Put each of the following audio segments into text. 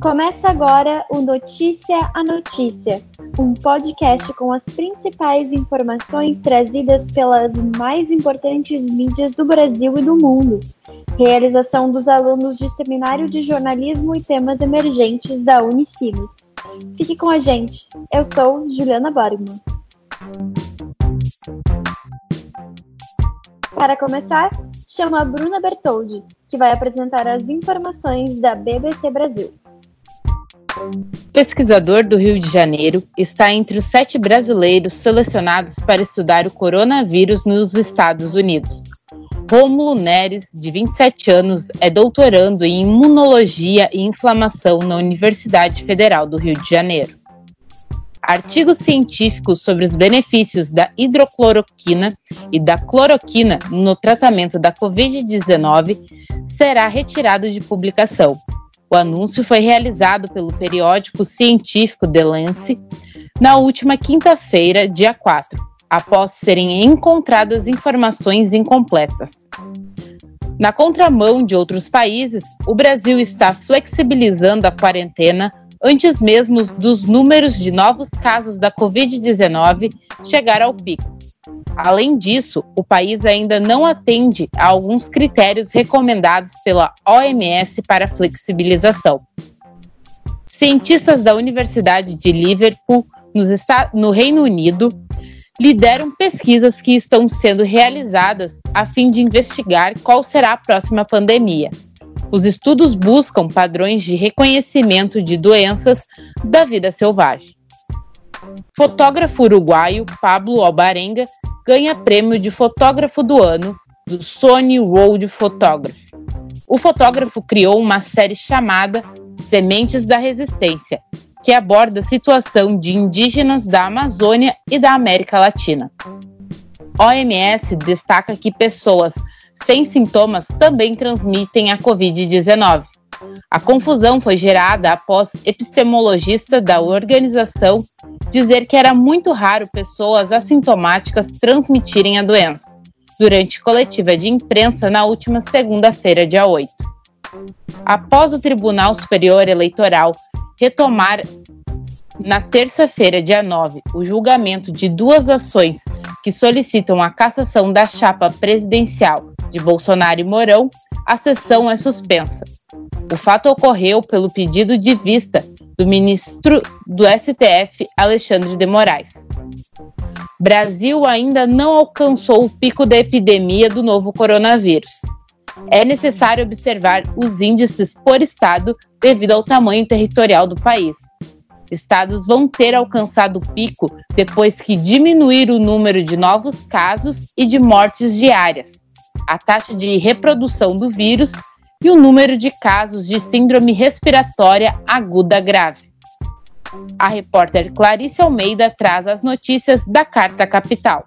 Começa agora o Notícia a Notícia, um podcast com as principais informações trazidas pelas mais importantes mídias do Brasil e do mundo. Realização dos alunos de Seminário de Jornalismo e Temas Emergentes da Unicinos. Fique com a gente. Eu sou Juliana Borgman. Para começar, chamo a Bruna Bertoldi, que vai apresentar as informações da BBC Brasil. Pesquisador do Rio de Janeiro, está entre os sete brasileiros selecionados para estudar o coronavírus nos Estados Unidos. Rômulo Neres, de 27 anos, é doutorando em Imunologia e Inflamação na Universidade Federal do Rio de Janeiro. Artigos científicos sobre os benefícios da hidrocloroquina e da cloroquina no tratamento da Covid-19 será retirado de publicação o anúncio foi realizado pelo periódico científico The Lance na última quinta-feira, dia 4, após serem encontradas informações incompletas. Na contramão de outros países, o Brasil está flexibilizando a quarentena antes mesmo dos números de novos casos da Covid-19 chegar ao pico. Além disso, o país ainda não atende a alguns critérios recomendados pela OMS para flexibilização. Cientistas da Universidade de Liverpool, no Reino Unido, lideram pesquisas que estão sendo realizadas a fim de investigar qual será a próxima pandemia. Os estudos buscam padrões de reconhecimento de doenças da vida selvagem. Fotógrafo uruguaio Pablo Albarenga ganha prêmio de fotógrafo do ano do Sony World Photography. O fotógrafo criou uma série chamada Sementes da Resistência, que aborda a situação de indígenas da Amazônia e da América Latina. OMS destaca que pessoas sem sintomas também transmitem a Covid-19. A confusão foi gerada após epistemologista da organização dizer que era muito raro pessoas assintomáticas transmitirem a doença, durante coletiva de imprensa na última segunda-feira, dia 8. Após o Tribunal Superior Eleitoral retomar na terça-feira, dia 9, o julgamento de duas ações que solicitam a cassação da chapa presidencial de Bolsonaro e Mourão, a sessão é suspensa. O fato ocorreu pelo pedido de vista do ministro do STF, Alexandre de Moraes. Brasil ainda não alcançou o pico da epidemia do novo coronavírus. É necessário observar os índices por estado devido ao tamanho territorial do país. Estados vão ter alcançado o pico depois que diminuir o número de novos casos e de mortes diárias, a taxa de reprodução do vírus e o número de casos de síndrome respiratória aguda grave. A repórter Clarice Almeida traz as notícias da Carta Capital.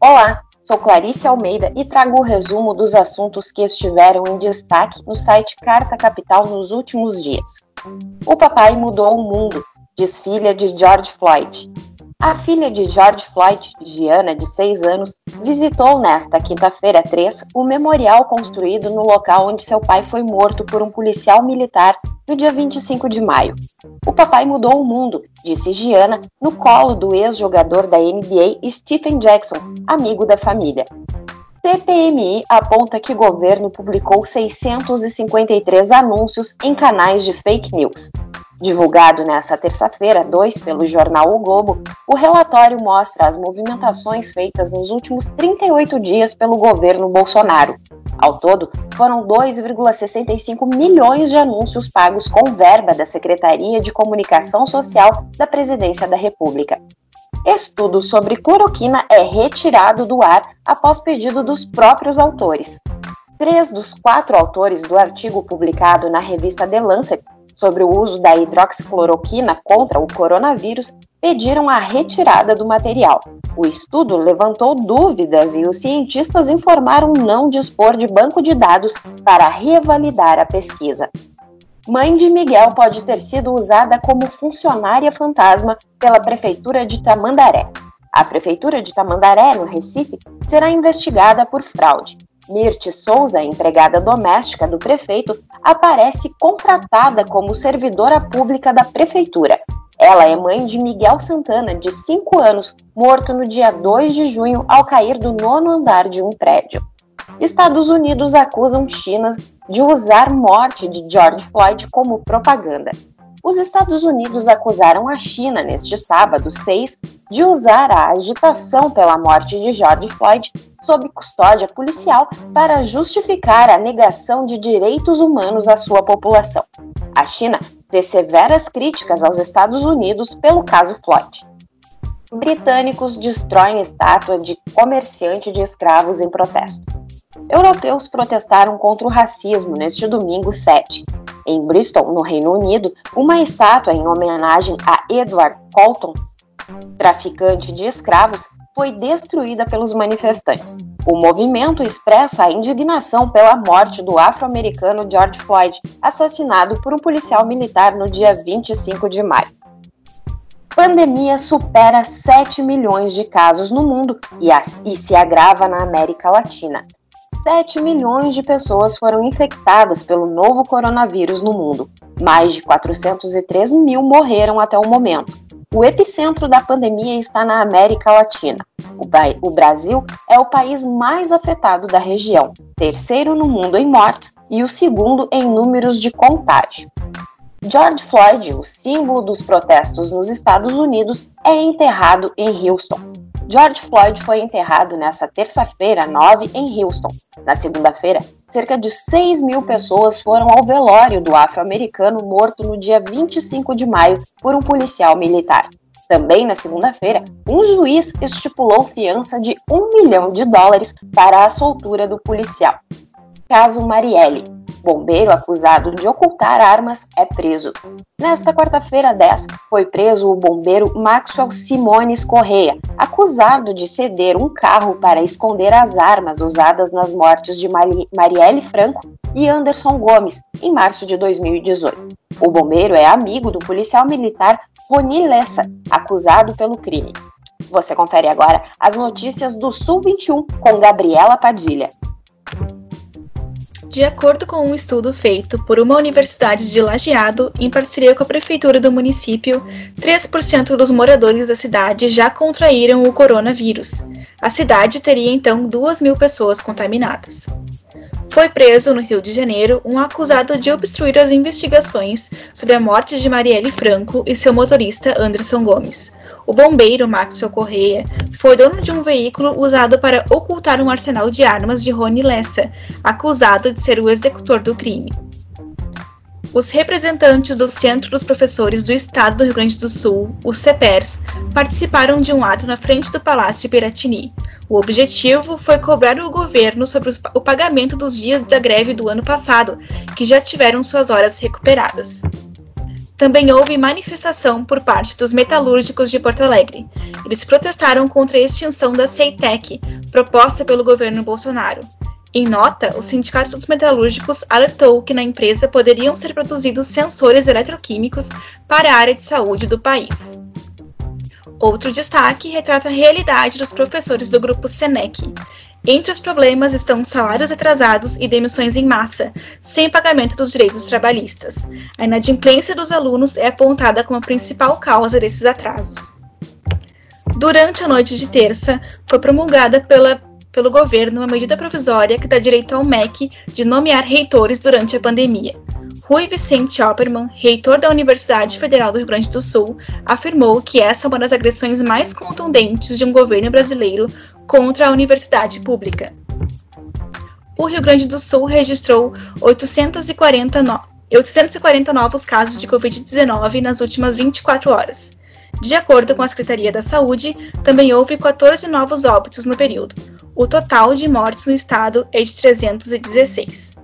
Olá, sou Clarice Almeida e trago o resumo dos assuntos que estiveram em destaque no site Carta Capital nos últimos dias. O papai mudou o mundo, diz filha de George Floyd. A filha de George Floyd, Giana, de 6 anos, visitou nesta quinta-feira 3 o memorial construído no local onde seu pai foi morto por um policial militar no dia 25 de maio. O papai mudou o mundo, disse Giana, no colo do ex-jogador da NBA Stephen Jackson, amigo da família. CPMI aponta que o governo publicou 653 anúncios em canais de fake news. Divulgado nesta terça-feira, 2, pelo jornal O Globo, o relatório mostra as movimentações feitas nos últimos 38 dias pelo governo Bolsonaro. Ao todo, foram 2,65 milhões de anúncios pagos com verba da Secretaria de Comunicação Social da Presidência da República. Estudo sobre cloroquina é retirado do ar após pedido dos próprios autores. Três dos quatro autores do artigo publicado na revista The Lancet sobre o uso da hidroxicloroquina contra o coronavírus pediram a retirada do material. O estudo levantou dúvidas e os cientistas informaram não dispor de banco de dados para revalidar a pesquisa. Mãe de Miguel pode ter sido usada como funcionária fantasma pela Prefeitura de Tamandaré. A Prefeitura de Tamandaré, no Recife, será investigada por fraude. Mirte Souza, empregada doméstica do prefeito, aparece contratada como servidora pública da prefeitura. Ela é mãe de Miguel Santana, de 5 anos, morto no dia 2 de junho ao cair do nono andar de um prédio. Estados Unidos acusam China de usar morte de George Floyd como propaganda. Os Estados Unidos acusaram a China neste sábado 6 de usar a agitação pela morte de George Floyd sob custódia policial para justificar a negação de direitos humanos à sua população. A China fez severas críticas aos Estados Unidos pelo caso Floyd. Britânicos destroem estátua de comerciante de escravos em protesto. Europeus protestaram contra o racismo neste domingo 7. Em Bristol, no Reino Unido, uma estátua em homenagem a Edward Colton, traficante de escravos, foi destruída pelos manifestantes. O movimento expressa a indignação pela morte do afro-americano George Floyd, assassinado por um policial militar no dia 25 de maio. Pandemia supera 7 milhões de casos no mundo e, e se agrava na América Latina. 7 milhões de pessoas foram infectadas pelo novo coronavírus no mundo. Mais de 403 mil morreram até o momento. O epicentro da pandemia está na América Latina. O, Brasil é o país mais afetado da região, terceiro no mundo em mortes e o segundo em números de contágio. George Floyd, o símbolo dos protestos nos Estados Unidos, é enterrado em Houston. George Floyd foi enterrado nesta terça-feira, 9, em Houston. Na segunda-feira, cerca de 6 mil pessoas foram ao velório do afro-americano morto no dia 25 de maio por um policial militar. Também na segunda-feira, um juiz estipulou fiança de um milhão de dólares para a soltura do policial. Caso Marielle. Bombeiro acusado de ocultar armas é preso. Nesta quarta-feira 10, foi preso o bombeiro Maxwell Simones Correia, acusado de ceder um carro para esconder as armas usadas nas mortes de Marielle Franco e Anderson Gomes, em março de 2018. O bombeiro é amigo do policial militar Roni Lessa, acusado pelo crime. Você confere agora as notícias do Sul 21 com Gabriela Padilha. De acordo com um estudo feito por uma universidade de Lajeado, em parceria com a prefeitura do município, 3% dos moradores da cidade já contraíram o coronavírus. A cidade teria então 2 mil pessoas contaminadas. Foi preso no Rio de Janeiro um acusado de obstruir as investigações sobre a morte de Marielle Franco e seu motorista Anderson Gomes. O bombeiro Maxwell Correia foi dono de um veículo usado para ocultar um arsenal de armas de Rony Lessa, acusado de ser o executor do crime. Os representantes do Centro dos Professores do Estado do Rio Grande do Sul, o CEPERS, participaram de um ato na frente do Palácio Piratini. O objetivo foi cobrar o governo sobre o pagamento dos dias da greve do ano passado, que já tiveram suas horas recuperadas. Também houve manifestação por parte dos metalúrgicos de Porto Alegre. Eles protestaram contra a extinção da CEITEC, proposta pelo governo Bolsonaro. Em nota, o Sindicato dos Metalúrgicos alertou que na empresa poderiam ser produzidos sensores eletroquímicos para a área de saúde do país. Outro destaque retrata a realidade dos professores do grupo SENEC. Entre os problemas estão salários atrasados e demissões em massa, sem pagamento dos direitos trabalhistas. A inadimplência dos alunos é apontada como a principal causa desses atrasos. Durante a noite de terça, foi promulgada pela, pelo governo uma medida provisória que dá direito ao MEC de nomear reitores durante a pandemia. Rui Vicente Opperman, reitor da Universidade Federal do Rio Grande do Sul, afirmou que essa é uma das agressões mais contundentes de um governo brasileiro contra a universidade pública. O Rio Grande do Sul registrou 840, no... 840 novos casos de Covid-19 nas últimas 24 horas. De acordo com a Secretaria da Saúde, também houve 14 novos óbitos no período. O total de mortes no estado é de 316.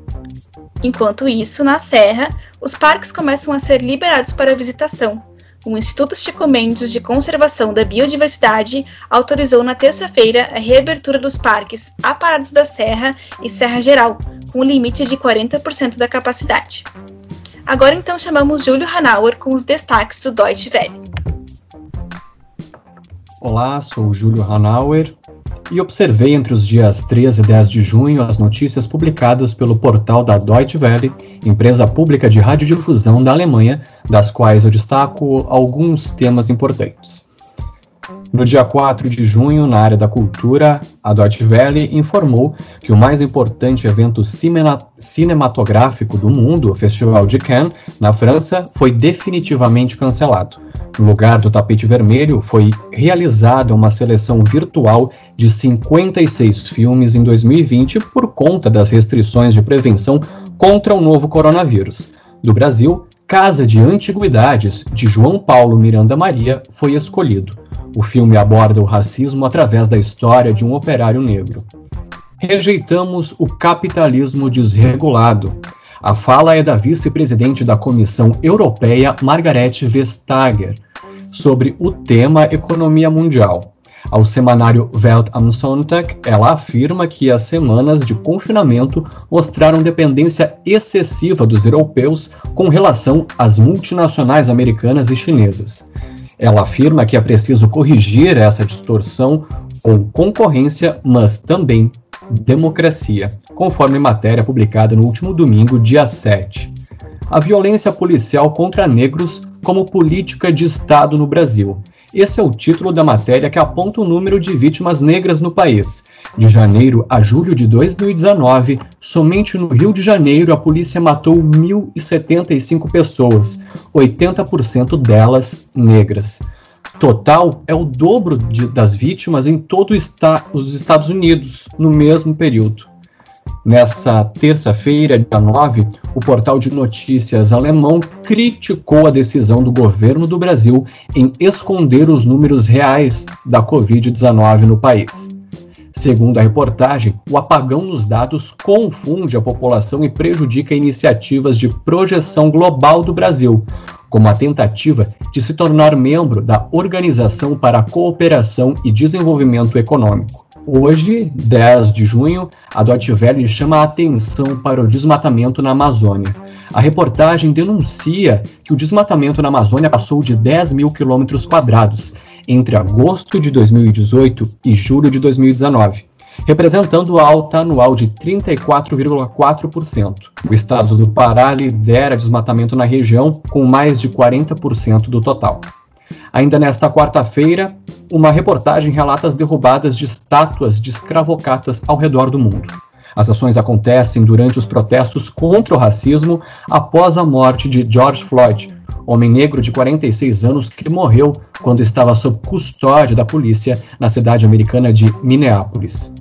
Enquanto isso, na Serra, os parques começam a ser liberados para visitação, o Instituto Chico Mendes de Conservação da Biodiversidade autorizou na terça-feira a reabertura dos parques Aparados da Serra e Serra Geral, com limite de 40% da capacidade. Agora então chamamos Júlio Hanauer com os destaques do Deutsche Welle. Olá, sou Júlio Hanauer e observei entre os dias 13 e 10 de junho as notícias publicadas pelo portal da Deutsche Welle, empresa pública de radiodifusão da Alemanha, das quais eu destaco alguns temas importantes. No dia 4 de junho, na área da cultura, a Deutsche Welle informou que o mais importante evento cinematográfico do mundo, o Festival de Cannes, na França, foi definitivamente cancelado. No lugar do tapete vermelho, foi realizada uma seleção virtual de 56 filmes em 2020 por conta das restrições de prevenção contra o novo coronavírus. Do Brasil, Casa de Antiguidades, de João Paulo Miranda Maria, foi escolhido. O filme aborda o racismo através da história de um operário negro. Rejeitamos o capitalismo desregulado. A fala é da vice-presidente da Comissão Europeia, Margarete Vestager, sobre o tema economia mundial. Ao semanário Welt am Sonntag, ela afirma que as semanas de confinamento mostraram dependência excessiva dos europeus com relação às multinacionais americanas e chinesas. Ela afirma que é preciso corrigir essa distorção com concorrência, mas também democracia, conforme matéria publicada no último domingo, dia 7. A violência policial contra negros como política de Estado no Brasil esse é o título da matéria que aponta o número de vítimas negras no país. De janeiro a julho de 2019, somente no Rio de Janeiro a polícia matou 1.075 pessoas, 80% delas negras. Total é o dobro de, das vítimas em todos os Estados Unidos no mesmo período. Nessa terça-feira, dia 9, o portal de notícias alemão criticou a decisão do governo do Brasil em esconder os números reais da Covid-19 no país. Segundo a reportagem, o apagão nos dados confunde a população e prejudica iniciativas de projeção global do Brasil, como a tentativa de se tornar membro da Organização para a Cooperação e Desenvolvimento Econômico. Hoje, 10 de junho, a Deutsche Welle chama a atenção para o desmatamento na Amazônia. A reportagem denuncia que o desmatamento na Amazônia passou de 10 mil quilômetros quadrados entre agosto de 2018 e julho de 2019, representando alta anual de 34,4%. O estado do Pará lidera desmatamento na região, com mais de 40% do total. Ainda nesta quarta-feira, uma reportagem relata as derrubadas de estátuas de escravocatas ao redor do mundo. As ações acontecem durante os protestos contra o racismo após a morte de George Floyd, homem negro de 46 anos que morreu quando estava sob custódia da polícia na cidade americana de Minneapolis.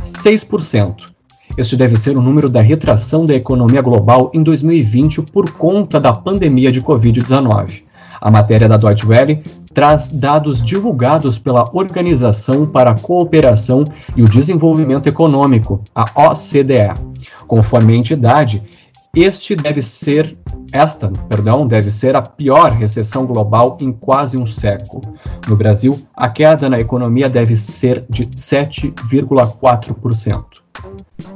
6%. Este deve ser o número da retração da economia global em 2020 por conta da pandemia de Covid-19. A matéria da Deutsche Welle traz dados divulgados pela Organização para a Cooperação e o Desenvolvimento Econômico, a OCDE. Conforme a entidade, este deve ser esta, perdão, deve ser a pior recessão global em quase um século. No Brasil, a queda na economia deve ser de 7,4%.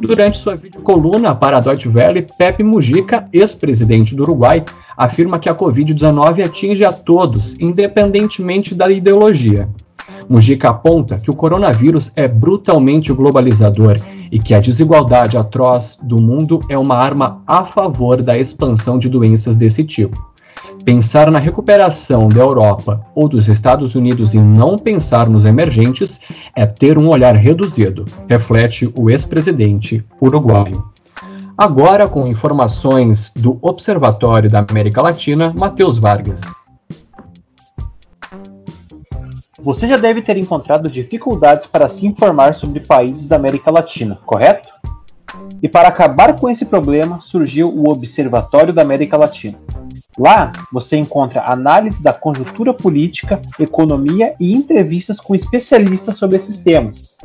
Durante sua videocoluna para a Deutsche Welle, Pepe Mujica, ex-presidente do Uruguai, afirma que a Covid-19 atinge a todos, independentemente da ideologia. Mujica aponta que o coronavírus é brutalmente globalizador e que a desigualdade atroz do mundo é uma arma a favor da expansão de doenças desse tipo. Pensar na recuperação da Europa ou dos Estados Unidos e não pensar nos emergentes é ter um olhar reduzido, reflete o ex-presidente uruguaio. Agora, com informações do Observatório da América Latina, Matheus Vargas. Você já deve ter encontrado dificuldades para se informar sobre países da América Latina, correto? E para acabar com esse problema, surgiu o Observatório da América Latina. Lá você encontra análise da conjuntura política, economia e entrevistas com especialistas sobre esses temas.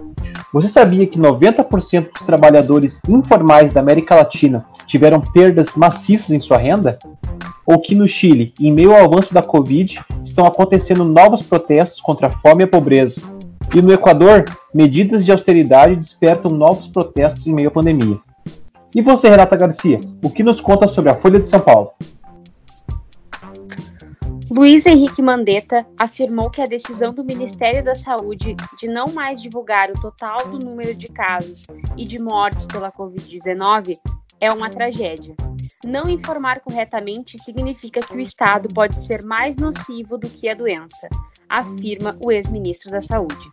Você sabia que 90% dos trabalhadores informais da América Latina tiveram perdas maciças em sua renda? Ou que no Chile, em meio ao avanço da Covid, estão acontecendo novos protestos contra a fome e a pobreza? E no Equador, medidas de austeridade despertam novos protestos em meio à pandemia. E você, Renata Garcia, o que nos conta sobre a Folha de São Paulo? Luiz Henrique Mandetta afirmou que a decisão do Ministério da Saúde de não mais divulgar o total do número de casos e de mortes pela Covid-19 é uma tragédia. Não informar corretamente significa que o Estado pode ser mais nocivo do que a doença, afirma o ex-ministro da Saúde.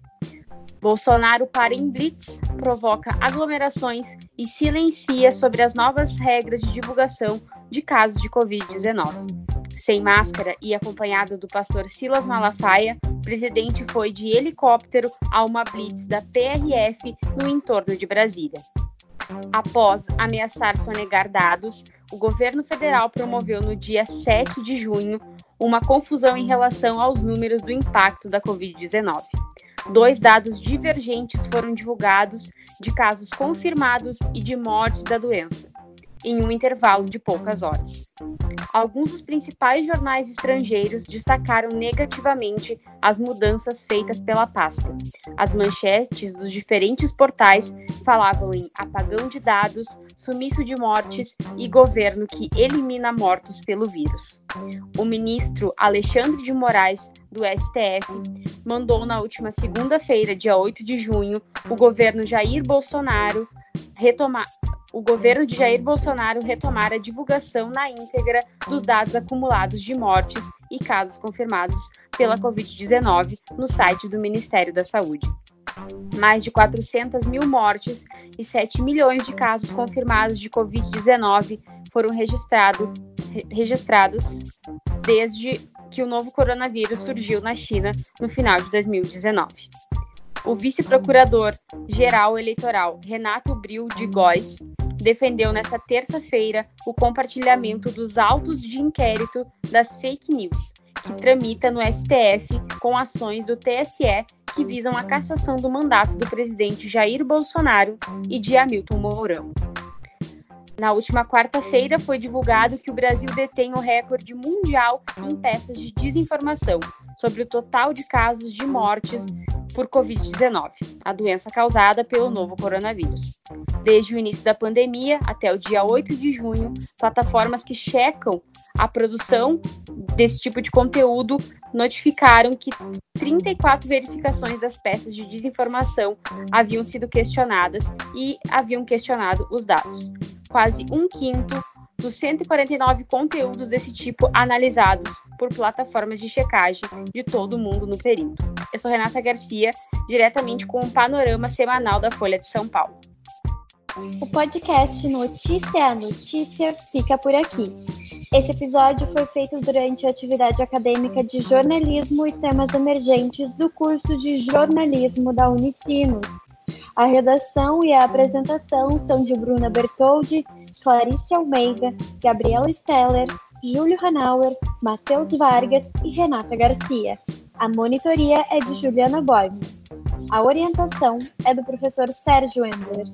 Bolsonaro para em blitz, provoca aglomerações e silencia sobre as novas regras de divulgação de casos de Covid-19. Sem máscara e acompanhado do pastor Silas Malafaia, o presidente foi de helicóptero a uma blitz da PRF no entorno de Brasília. Após ameaçar sonegar dados, o governo federal promoveu no dia 7 de junho uma confusão em relação aos números do impacto da Covid-19 dois dados divergentes foram divulgados de casos confirmados e de mortes da doença, em um intervalo de poucas horas. Alguns dos principais jornais estrangeiros destacaram negativamente as mudanças feitas pela pasta. As manchetes dos diferentes portais falavam em apagão de dados, sumiço de mortes e governo que elimina mortos pelo vírus. O ministro Alexandre de Moraes, do STF, mandou na última segunda-feira, dia 8 de junho, o governo Jair Bolsonaro retomar o governo de Jair Bolsonaro retomar a divulgação na íntegra dos dados acumulados de mortes e casos confirmados pela Covid-19 no site do Ministério da Saúde. Mais de 400 mil mortes e 7 milhões de casos confirmados de Covid-19 foram registrado, registrados desde que o novo coronavírus surgiu na China no final de 2019. O vice-procurador-geral eleitoral Renato Bril de Góes defendeu nesta terça-feira o compartilhamento dos autos de inquérito das fake news, que tramita no STF com ações do TSE que visam a cassação do mandato do presidente Jair Bolsonaro e de Hamilton Mourão. Na última quarta-feira foi divulgado que o Brasil detém o recorde mundial em peças de desinformação sobre o total de casos de mortes por Covid-19, a doença causada pelo novo coronavírus. Desde o início da pandemia até o dia 8 de junho, plataformas que checam a produção desse tipo de conteúdo notificaram que 34 verificações das peças de desinformação haviam sido questionadas e haviam questionado os dados. Quase um quinto dos 149 conteúdos desse tipo analisados por plataformas de checagem de todo mundo no período. Eu sou Renata Garcia, diretamente com o panorama semanal da Folha de São Paulo. O podcast Notícia a Notícia fica por aqui. Esse episódio foi feito durante a atividade acadêmica de jornalismo e temas emergentes do curso de jornalismo da Unicinos. A redação e a apresentação são de Bruna Bertoldi Clarice Almeida, Gabriela Steller, Júlio Hanauer, Matheus Vargas e Renata Garcia. A monitoria é de Juliana Boime. A orientação é do professor Sérgio Endler.